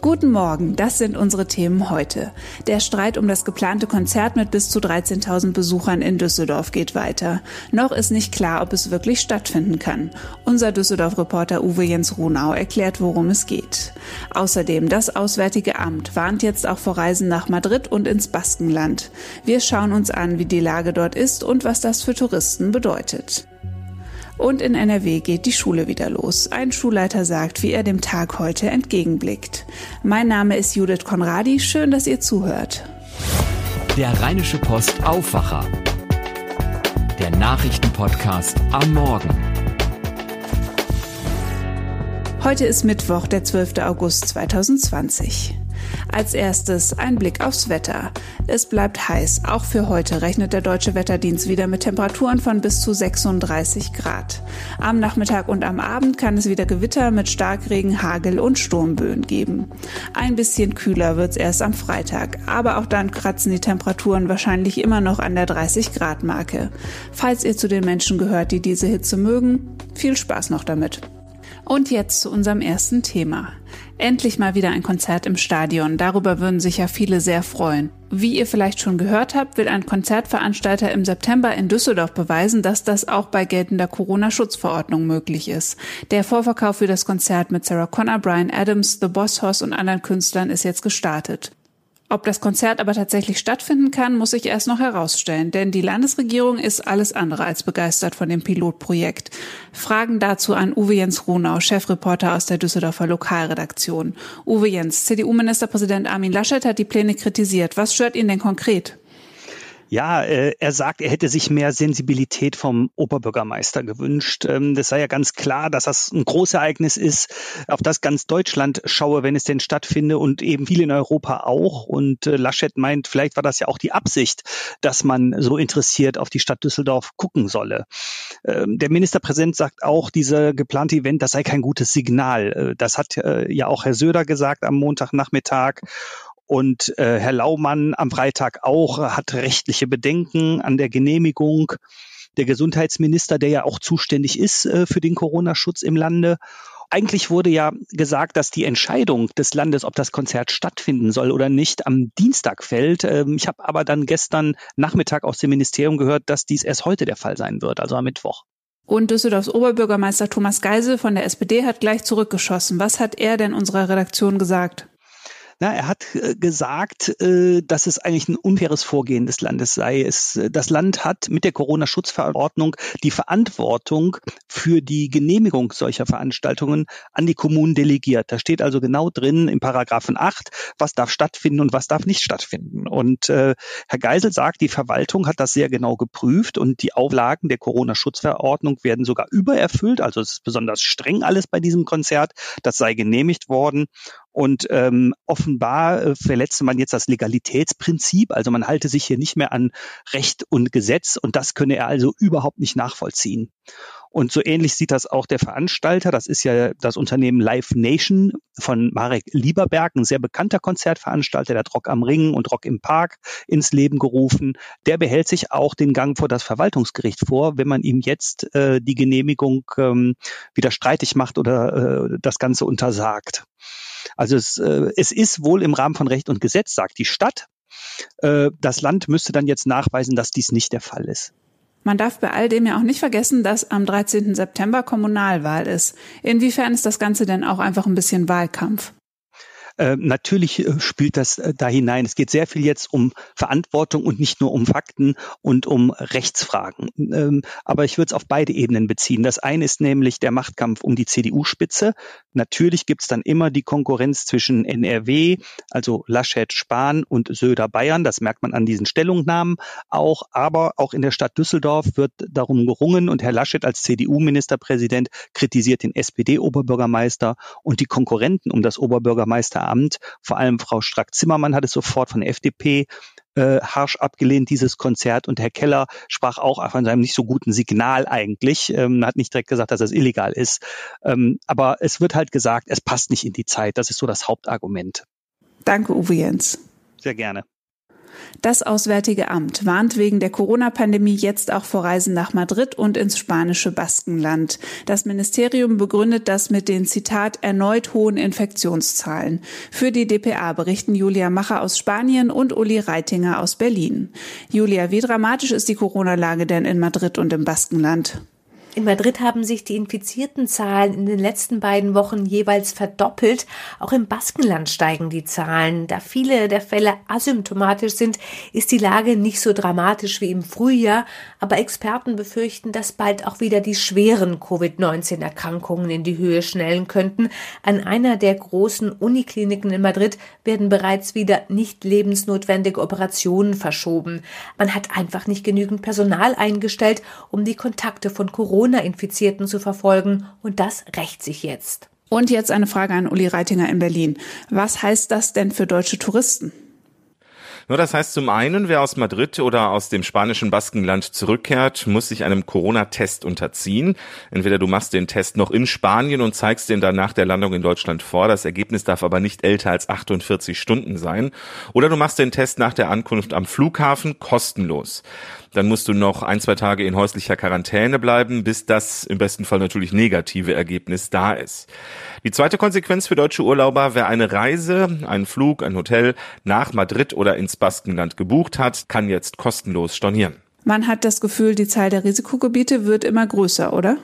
Guten Morgen, das sind unsere Themen heute. Der Streit um das geplante Konzert mit bis zu 13.000 Besuchern in Düsseldorf geht weiter. Noch ist nicht klar, ob es wirklich stattfinden kann. Unser Düsseldorf-Reporter Uwe Jens Runau erklärt, worum es geht. Außerdem, das Auswärtige Amt warnt jetzt auch vor Reisen nach Madrid und ins Baskenland. Wir schauen uns an, wie die Lage dort ist und was das für Touristen bedeutet. Und in NRW geht die Schule wieder los. Ein Schulleiter sagt, wie er dem Tag heute entgegenblickt. Mein Name ist Judith Konradi. Schön, dass ihr zuhört. Der Rheinische Post Aufwacher. Der Nachrichtenpodcast am Morgen. Heute ist Mittwoch, der 12. August 2020. Als erstes ein Blick aufs Wetter. Es bleibt heiß. Auch für heute rechnet der Deutsche Wetterdienst wieder mit Temperaturen von bis zu 36 Grad. Am Nachmittag und am Abend kann es wieder Gewitter mit Starkregen, Hagel und Sturmböen geben. Ein bisschen kühler wird's erst am Freitag, aber auch dann kratzen die Temperaturen wahrscheinlich immer noch an der 30 Grad Marke. Falls ihr zu den Menschen gehört, die diese Hitze mögen, viel Spaß noch damit. Und jetzt zu unserem ersten Thema. Endlich mal wieder ein Konzert im Stadion. Darüber würden sich ja viele sehr freuen. Wie ihr vielleicht schon gehört habt, will ein Konzertveranstalter im September in Düsseldorf beweisen, dass das auch bei geltender Corona-Schutzverordnung möglich ist. Der Vorverkauf für das Konzert mit Sarah Connor, Brian Adams, The Boss Hoss und anderen Künstlern ist jetzt gestartet. Ob das Konzert aber tatsächlich stattfinden kann, muss sich erst noch herausstellen, denn die Landesregierung ist alles andere als begeistert von dem Pilotprojekt. Fragen dazu an Uwe Jens Runau, Chefreporter aus der Düsseldorfer Lokalredaktion. Uwe Jens, CDU-Ministerpräsident Armin Laschet hat die Pläne kritisiert. Was stört ihn denn konkret? Ja, äh, er sagt, er hätte sich mehr Sensibilität vom Oberbürgermeister gewünscht. Ähm, das sei ja ganz klar, dass das ein Großereignis ist, auf das ganz Deutschland schaue, wenn es denn stattfinde und eben viele in Europa auch. Und äh, Laschet meint, vielleicht war das ja auch die Absicht, dass man so interessiert auf die Stadt Düsseldorf gucken solle. Ähm, der Ministerpräsident sagt auch, dieser geplante Event, das sei kein gutes Signal. Äh, das hat ja auch Herr Söder gesagt am Montagnachmittag. Und äh, Herr Laumann am Freitag auch hat rechtliche Bedenken an der Genehmigung. Der Gesundheitsminister, der ja auch zuständig ist äh, für den Corona-Schutz im Lande. Eigentlich wurde ja gesagt, dass die Entscheidung des Landes, ob das Konzert stattfinden soll oder nicht, am Dienstag fällt. Ähm, ich habe aber dann gestern Nachmittag aus dem Ministerium gehört, dass dies erst heute der Fall sein wird, also am Mittwoch. Und Düsseldorfs Oberbürgermeister Thomas Geisel von der SPD hat gleich zurückgeschossen. Was hat er denn unserer Redaktion gesagt? Na, er hat äh, gesagt, äh, dass es eigentlich ein unfaires Vorgehen des Landes sei. Es, äh, das Land hat mit der Corona-Schutzverordnung die Verantwortung für die Genehmigung solcher Veranstaltungen an die Kommunen delegiert. Da steht also genau drin im Paragraphen 8, was darf stattfinden und was darf nicht stattfinden. Und äh, Herr Geisel sagt, die Verwaltung hat das sehr genau geprüft und die Auflagen der Corona-Schutzverordnung werden sogar übererfüllt. Also es ist besonders streng alles bei diesem Konzert. Das sei genehmigt worden. Und ähm, offenbar äh, verletzte man jetzt das Legalitätsprinzip, also man halte sich hier nicht mehr an Recht und Gesetz und das könne er also überhaupt nicht nachvollziehen. Und so ähnlich sieht das auch der Veranstalter. Das ist ja das Unternehmen Live Nation von Marek Lieberberg, ein sehr bekannter Konzertveranstalter, der hat Rock am Ring und Rock im Park ins Leben gerufen. Der behält sich auch den Gang vor das Verwaltungsgericht vor, wenn man ihm jetzt äh, die Genehmigung ähm, wieder streitig macht oder äh, das Ganze untersagt. Also es, äh, es ist wohl im Rahmen von Recht und Gesetz, sagt die Stadt. Äh, das Land müsste dann jetzt nachweisen, dass dies nicht der Fall ist. Man darf bei all dem ja auch nicht vergessen, dass am 13. September Kommunalwahl ist. Inwiefern ist das Ganze denn auch einfach ein bisschen Wahlkampf? Äh, natürlich äh, spielt das äh, da hinein. Es geht sehr viel jetzt um Verantwortung und nicht nur um Fakten und um Rechtsfragen. Ähm, aber ich würde es auf beide Ebenen beziehen. Das eine ist nämlich der Machtkampf um die CDU-Spitze. Natürlich gibt es dann immer die Konkurrenz zwischen NRW, also Laschet Spahn und Söder Bayern. Das merkt man an diesen Stellungnahmen auch. Aber auch in der Stadt Düsseldorf wird darum gerungen und Herr Laschet als CDU-Ministerpräsident kritisiert den SPD-Oberbürgermeister und die Konkurrenten um das Oberbürgermeister Amt. Vor allem Frau Strack-Zimmermann hat es sofort von der FDP äh, harsch abgelehnt, dieses Konzert. Und Herr Keller sprach auch von seinem nicht so guten Signal eigentlich. Ähm, hat nicht direkt gesagt, dass das illegal ist. Ähm, aber es wird halt gesagt, es passt nicht in die Zeit. Das ist so das Hauptargument. Danke, Uwe Jens. Sehr gerne. Das Auswärtige Amt warnt wegen der Corona-Pandemie jetzt auch vor Reisen nach Madrid und ins spanische Baskenland. Das Ministerium begründet das mit den Zitat erneut hohen Infektionszahlen. Für die DPA berichten Julia Macher aus Spanien und Uli Reitinger aus Berlin. Julia, wie dramatisch ist die Corona-Lage denn in Madrid und im Baskenland? In Madrid haben sich die infizierten Zahlen in den letzten beiden Wochen jeweils verdoppelt. Auch im Baskenland steigen die Zahlen. Da viele der Fälle asymptomatisch sind, ist die Lage nicht so dramatisch wie im Frühjahr. Aber Experten befürchten, dass bald auch wieder die schweren Covid-19-Erkrankungen in die Höhe schnellen könnten. An einer der großen Unikliniken in Madrid werden bereits wieder nicht lebensnotwendige Operationen verschoben. Man hat einfach nicht genügend Personal eingestellt, um die Kontakte von Corona Corona-Infizierten zu verfolgen und das rächt sich jetzt. Und jetzt eine Frage an Uli Reitinger in Berlin. Was heißt das denn für deutsche Touristen? Nur das heißt zum einen, wer aus Madrid oder aus dem spanischen Baskenland zurückkehrt, muss sich einem Corona-Test unterziehen. Entweder du machst den Test noch in Spanien und zeigst den dann nach der Landung in Deutschland vor. Das Ergebnis darf aber nicht älter als 48 Stunden sein. Oder du machst den Test nach der Ankunft am Flughafen kostenlos. Dann musst du noch ein, zwei Tage in häuslicher Quarantäne bleiben, bis das im besten Fall natürlich negative Ergebnis da ist. Die zweite Konsequenz für deutsche Urlauber, wer eine Reise, einen Flug, ein Hotel nach Madrid oder ins Baskenland gebucht hat, kann jetzt kostenlos stornieren. Man hat das Gefühl, die Zahl der Risikogebiete wird immer größer, oder?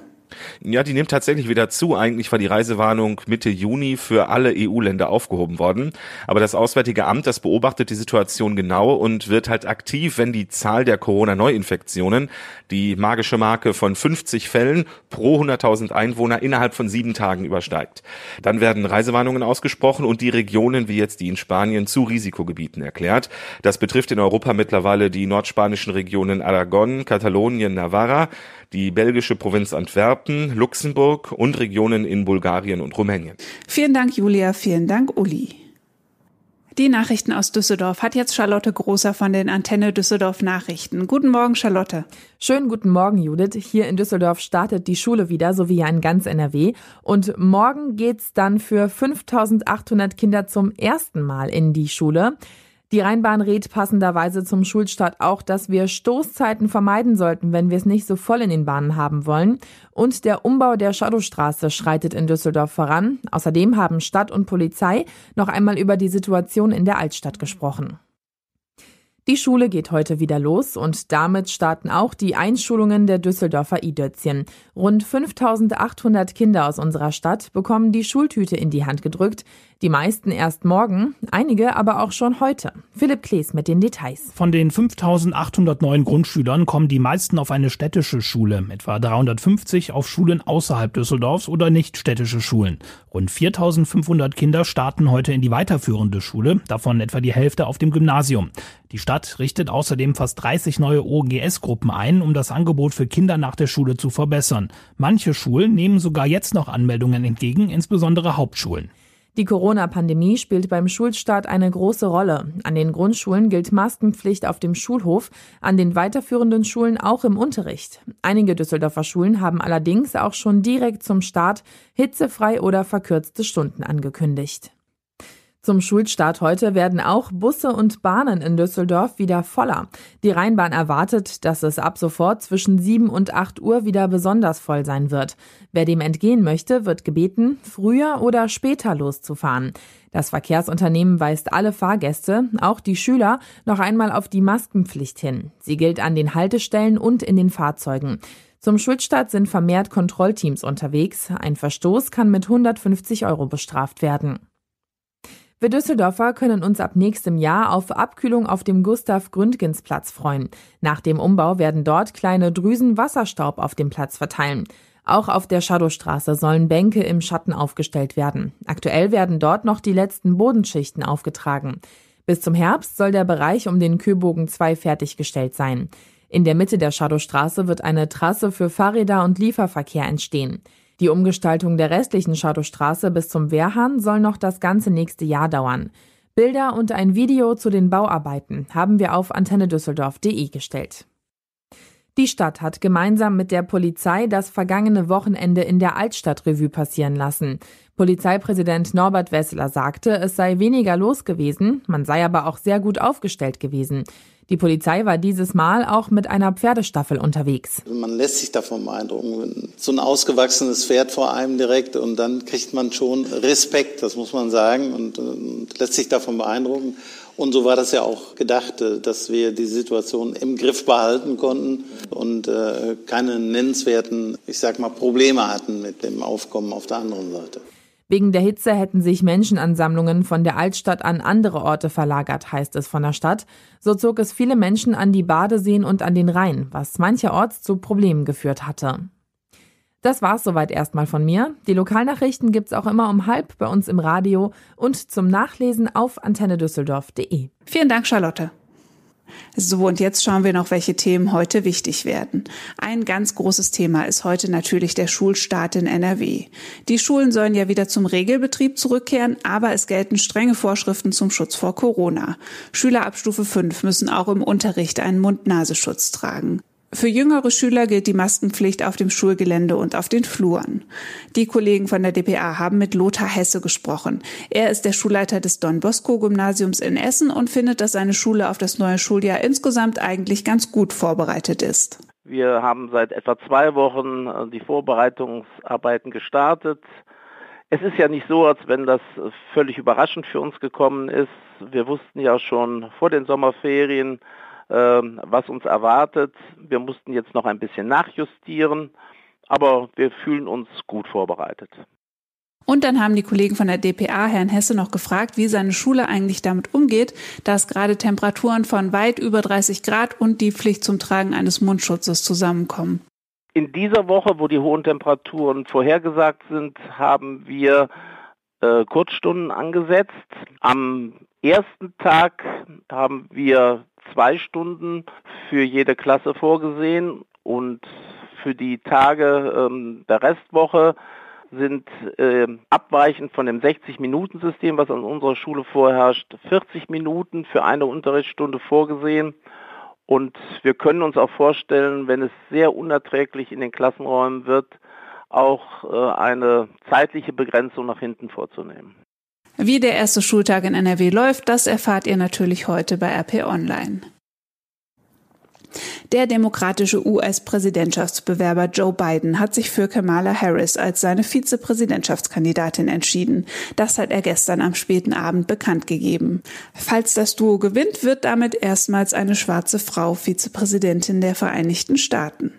Ja, die nimmt tatsächlich wieder zu. Eigentlich war die Reisewarnung Mitte Juni für alle EU-Länder aufgehoben worden. Aber das Auswärtige Amt, das beobachtet die Situation genau und wird halt aktiv, wenn die Zahl der Corona-Neuinfektionen die magische Marke von 50 Fällen pro 100.000 Einwohner innerhalb von sieben Tagen übersteigt. Dann werden Reisewarnungen ausgesprochen und die Regionen, wie jetzt die in Spanien, zu Risikogebieten erklärt. Das betrifft in Europa mittlerweile die nordspanischen Regionen Aragon, Katalonien, Navarra, die belgische Provinz Antwerpen, Luxemburg und Regionen in Bulgarien und Rumänien. Vielen Dank, Julia. Vielen Dank, Uli. Die Nachrichten aus Düsseldorf hat jetzt Charlotte Großer von den Antenne Düsseldorf Nachrichten. Guten Morgen, Charlotte. Schönen guten Morgen, Judith. Hier in Düsseldorf startet die Schule wieder, so wie ja in ganz NRW. Und morgen geht's dann für 5800 Kinder zum ersten Mal in die Schule. Die Rheinbahn rät passenderweise zum Schulstart auch, dass wir Stoßzeiten vermeiden sollten, wenn wir es nicht so voll in den Bahnen haben wollen. Und der Umbau der Shadowstraße schreitet in Düsseldorf voran. Außerdem haben Stadt und Polizei noch einmal über die Situation in der Altstadt gesprochen. Die Schule geht heute wieder los und damit starten auch die Einschulungen der Düsseldorfer Idötzchen. Rund 5800 Kinder aus unserer Stadt bekommen die Schultüte in die Hand gedrückt. Die meisten erst morgen, einige aber auch schon heute. Philipp Klees mit den Details. Von den 5809 Grundschülern kommen die meisten auf eine städtische Schule, etwa 350 auf Schulen außerhalb Düsseldorfs oder nicht städtische Schulen. Rund 4500 Kinder starten heute in die weiterführende Schule, davon etwa die Hälfte auf dem Gymnasium. Die Stadt richtet außerdem fast 30 neue OGS-Gruppen ein, um das Angebot für Kinder nach der Schule zu verbessern. Manche Schulen nehmen sogar jetzt noch Anmeldungen entgegen, insbesondere Hauptschulen. Die Corona-Pandemie spielt beim Schulstart eine große Rolle. An den Grundschulen gilt Maskenpflicht auf dem Schulhof, an den weiterführenden Schulen auch im Unterricht. Einige Düsseldorfer Schulen haben allerdings auch schon direkt zum Start hitzefrei oder verkürzte Stunden angekündigt. Zum Schulstart heute werden auch Busse und Bahnen in Düsseldorf wieder voller. Die Rheinbahn erwartet, dass es ab sofort zwischen 7 und 8 Uhr wieder besonders voll sein wird. Wer dem entgehen möchte, wird gebeten, früher oder später loszufahren. Das Verkehrsunternehmen weist alle Fahrgäste, auch die Schüler, noch einmal auf die Maskenpflicht hin. Sie gilt an den Haltestellen und in den Fahrzeugen. Zum Schulstart sind vermehrt Kontrollteams unterwegs. Ein Verstoß kann mit 150 Euro bestraft werden. Wir Düsseldorfer können uns ab nächstem Jahr auf Abkühlung auf dem Gustav-Gründgens-Platz freuen. Nach dem Umbau werden dort kleine Drüsen Wasserstaub auf dem Platz verteilen. Auch auf der Shadowstraße sollen Bänke im Schatten aufgestellt werden. Aktuell werden dort noch die letzten Bodenschichten aufgetragen. Bis zum Herbst soll der Bereich um den Kühlbogen 2 fertiggestellt sein. In der Mitte der Shadowstraße wird eine Trasse für Fahrräder und Lieferverkehr entstehen. Die Umgestaltung der restlichen Schadowstraße bis zum Wehrhahn soll noch das ganze nächste Jahr dauern. Bilder und ein Video zu den Bauarbeiten haben wir auf antennedüsseldorf.de gestellt. Die Stadt hat gemeinsam mit der Polizei das vergangene Wochenende in der Altstadtrevue passieren lassen. Polizeipräsident Norbert Wessler sagte, es sei weniger los gewesen, man sei aber auch sehr gut aufgestellt gewesen. Die Polizei war dieses Mal auch mit einer Pferdestaffel unterwegs. Man lässt sich davon beeindrucken. So ein ausgewachsenes Pferd vor einem direkt und dann kriegt man schon Respekt, das muss man sagen, und, und lässt sich davon beeindrucken. Und so war das ja auch gedacht, äh, dass wir die Situation im Griff behalten konnten und äh, keine nennenswerten, ich sag mal, Probleme hatten mit dem Aufkommen auf der anderen Seite. Wegen der Hitze hätten sich Menschenansammlungen von der Altstadt an andere Orte verlagert, heißt es von der Stadt. So zog es viele Menschen an die Badeseen und an den Rhein, was mancherorts zu Problemen geführt hatte. Das war's soweit erstmal von mir. Die Lokalnachrichten gibt's auch immer um halb bei uns im Radio und zum Nachlesen auf antennedüsseldorf.de. Vielen Dank, Charlotte. So, und jetzt schauen wir noch, welche Themen heute wichtig werden. Ein ganz großes Thema ist heute natürlich der Schulstart in NRW. Die Schulen sollen ja wieder zum Regelbetrieb zurückkehren, aber es gelten strenge Vorschriften zum Schutz vor Corona. Schüler ab Stufe 5 müssen auch im Unterricht einen Mund-Nasenschutz tragen. Für jüngere Schüler gilt die Maskenpflicht auf dem Schulgelände und auf den Fluren. Die Kollegen von der DPA haben mit Lothar Hesse gesprochen. Er ist der Schulleiter des Don Bosco Gymnasiums in Essen und findet, dass seine Schule auf das neue Schuljahr insgesamt eigentlich ganz gut vorbereitet ist. Wir haben seit etwa zwei Wochen äh, die Vorbereitungsarbeiten gestartet. Es ist ja nicht so, als wenn das völlig überraschend für uns gekommen ist. Wir wussten ja schon vor den Sommerferien, was uns erwartet. Wir mussten jetzt noch ein bisschen nachjustieren, aber wir fühlen uns gut vorbereitet. Und dann haben die Kollegen von der DPA Herrn Hesse noch gefragt, wie seine Schule eigentlich damit umgeht, dass gerade Temperaturen von weit über 30 Grad und die Pflicht zum Tragen eines Mundschutzes zusammenkommen. In dieser Woche, wo die hohen Temperaturen vorhergesagt sind, haben wir äh, Kurzstunden angesetzt. Am ersten Tag haben wir zwei Stunden für jede Klasse vorgesehen und für die Tage ähm, der Restwoche sind äh, abweichend von dem 60-Minuten-System, was an unserer Schule vorherrscht, 40 Minuten für eine Unterrichtsstunde vorgesehen. Und wir können uns auch vorstellen, wenn es sehr unerträglich in den Klassenräumen wird, auch äh, eine zeitliche Begrenzung nach hinten vorzunehmen. Wie der erste Schultag in NRW läuft, das erfahrt ihr natürlich heute bei RP Online. Der demokratische US-Präsidentschaftsbewerber Joe Biden hat sich für Kamala Harris als seine Vizepräsidentschaftskandidatin entschieden. Das hat er gestern am späten Abend bekannt gegeben. Falls das Duo gewinnt, wird damit erstmals eine schwarze Frau Vizepräsidentin der Vereinigten Staaten.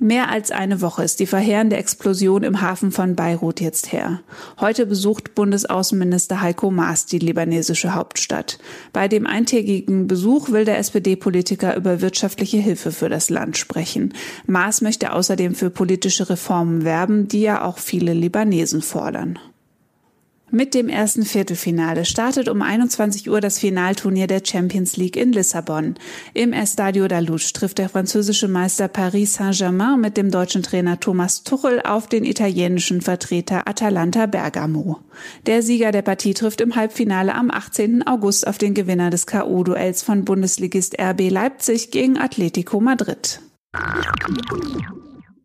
Mehr als eine Woche ist die verheerende Explosion im Hafen von Beirut jetzt her. Heute besucht Bundesaußenminister Heiko Maas die libanesische Hauptstadt. Bei dem eintägigen Besuch will der SPD-Politiker über wirtschaftliche Hilfe für das Land sprechen. Maas möchte außerdem für politische Reformen werben, die ja auch viele Libanesen fordern. Mit dem ersten Viertelfinale startet um 21 Uhr das Finalturnier der Champions League in Lissabon. Im Estadio da Luz trifft der französische Meister Paris Saint-Germain mit dem deutschen Trainer Thomas Tuchel auf den italienischen Vertreter Atalanta Bergamo. Der Sieger der Partie trifft im Halbfinale am 18. August auf den Gewinner des K.O.-Duells von Bundesligist RB Leipzig gegen Atletico Madrid.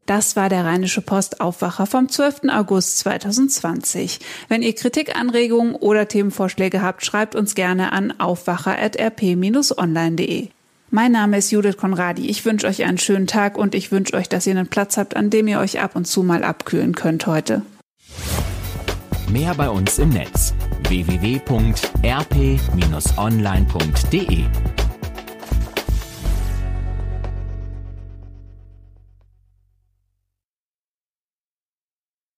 Das war der Rheinische Post Aufwacher vom 12. August 2020. Wenn ihr Kritik, Anregungen oder Themenvorschläge habt, schreibt uns gerne an aufwacher.rp-online.de. Mein Name ist Judith Konradi. Ich wünsche euch einen schönen Tag und ich wünsche euch, dass ihr einen Platz habt, an dem ihr euch ab und zu mal abkühlen könnt heute. Mehr bei uns im Netz www.rp-online.de